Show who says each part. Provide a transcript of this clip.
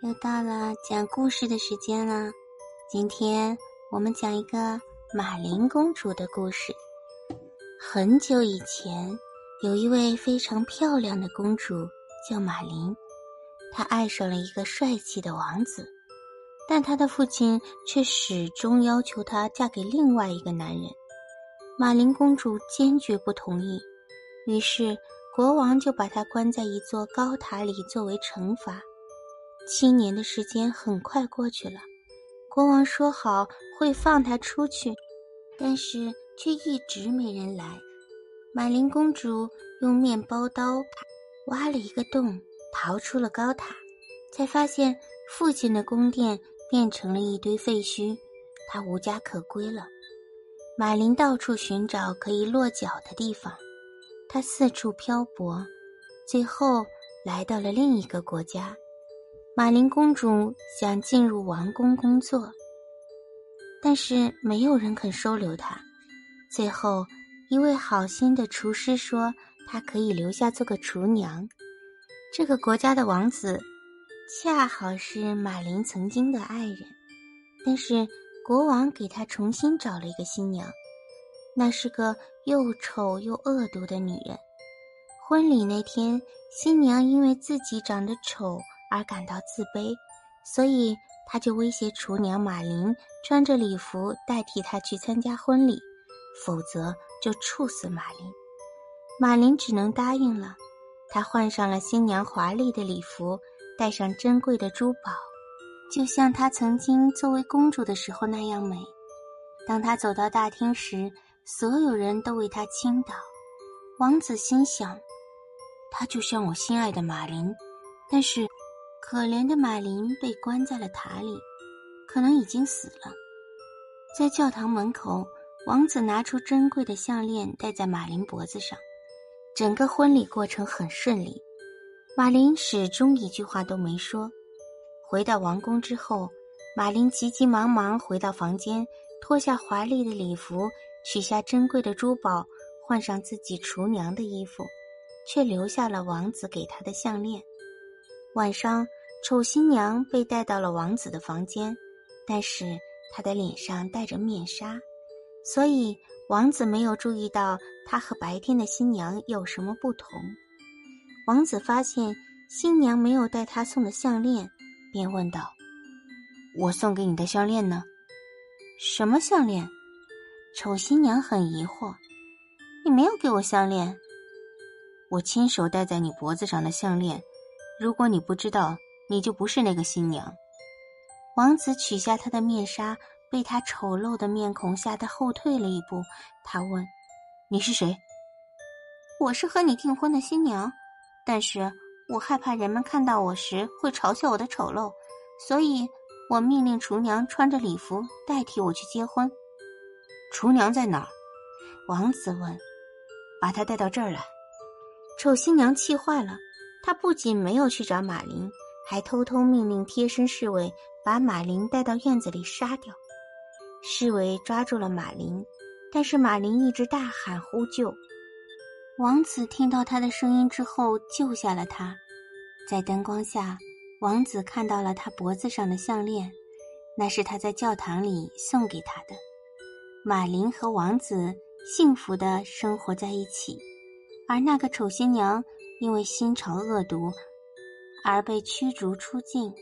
Speaker 1: 又到了讲故事的时间了。今天我们讲一个马林公主的故事。很久以前，有一位非常漂亮的公主，叫马林。她爱上了一个帅气的王子，但她的父亲却始终要求她嫁给另外一个男人。马林公主坚决不同意，于是。国王就把她关在一座高塔里作为惩罚。七年的时间很快过去了，国王说好会放他出去，但是却一直没人来。马林公主用面包刀挖了一个洞，逃出了高塔，才发现父亲的宫殿变成了一堆废墟，她无家可归了。马林到处寻找可以落脚的地方。他四处漂泊，最后来到了另一个国家。马林公主想进入王宫工作，但是没有人肯收留她。最后，一位好心的厨师说：“她可以留下做个厨娘。”这个国家的王子恰好是马林曾经的爱人，但是国王给他重新找了一个新娘。那是个又丑又恶毒的女人。婚礼那天，新娘因为自己长得丑而感到自卑，所以他就威胁厨娘马林穿着礼服代替她去参加婚礼，否则就处死马林。马林只能答应了。她换上了新娘华丽的礼服，戴上珍贵的珠宝，就像她曾经作为公主的时候那样美。当她走到大厅时，所有人都为他倾倒，王子心想，他就像我心爱的马林，但是可怜的马林被关在了塔里，可能已经死了。在教堂门口，王子拿出珍贵的项链戴在马林脖子上，整个婚礼过程很顺利。马林始终一句话都没说。回到王宫之后，马林急急忙忙回到房间，脱下华丽的礼服。取下珍贵的珠宝，换上自己厨娘的衣服，却留下了王子给她的项链。晚上，丑新娘被带到了王子的房间，但是她的脸上戴着面纱，所以王子没有注意到她和白天的新娘有什么不同。王子发现新娘没有带他送的项链，便问道：“我送给你的项链呢？什么项链？”丑新娘很疑惑：“你没有给我项链，我亲手戴在你脖子上的项链。如果你不知道，你就不是那个新娘。”王子取下他的面纱，被他丑陋的面孔吓得后退了一步。他问：“你是谁？”“我是和你订婚的新娘，但是我害怕人们看到我时会嘲笑我的丑陋，所以我命令厨娘穿着礼服代替我去结婚。”厨娘在哪儿？王子问。把她带到这儿来。丑新娘气坏了，她不仅没有去找马林，还偷偷命令贴身侍卫把马林带到院子里杀掉。侍卫抓住了马林，但是马林一直大喊呼救。王子听到他的声音之后，救下了他。在灯光下，王子看到了他脖子上的项链，那是他在教堂里送给他的。马林和王子幸福的生活在一起，而那个丑新娘因为心肠恶毒而被驱逐出境。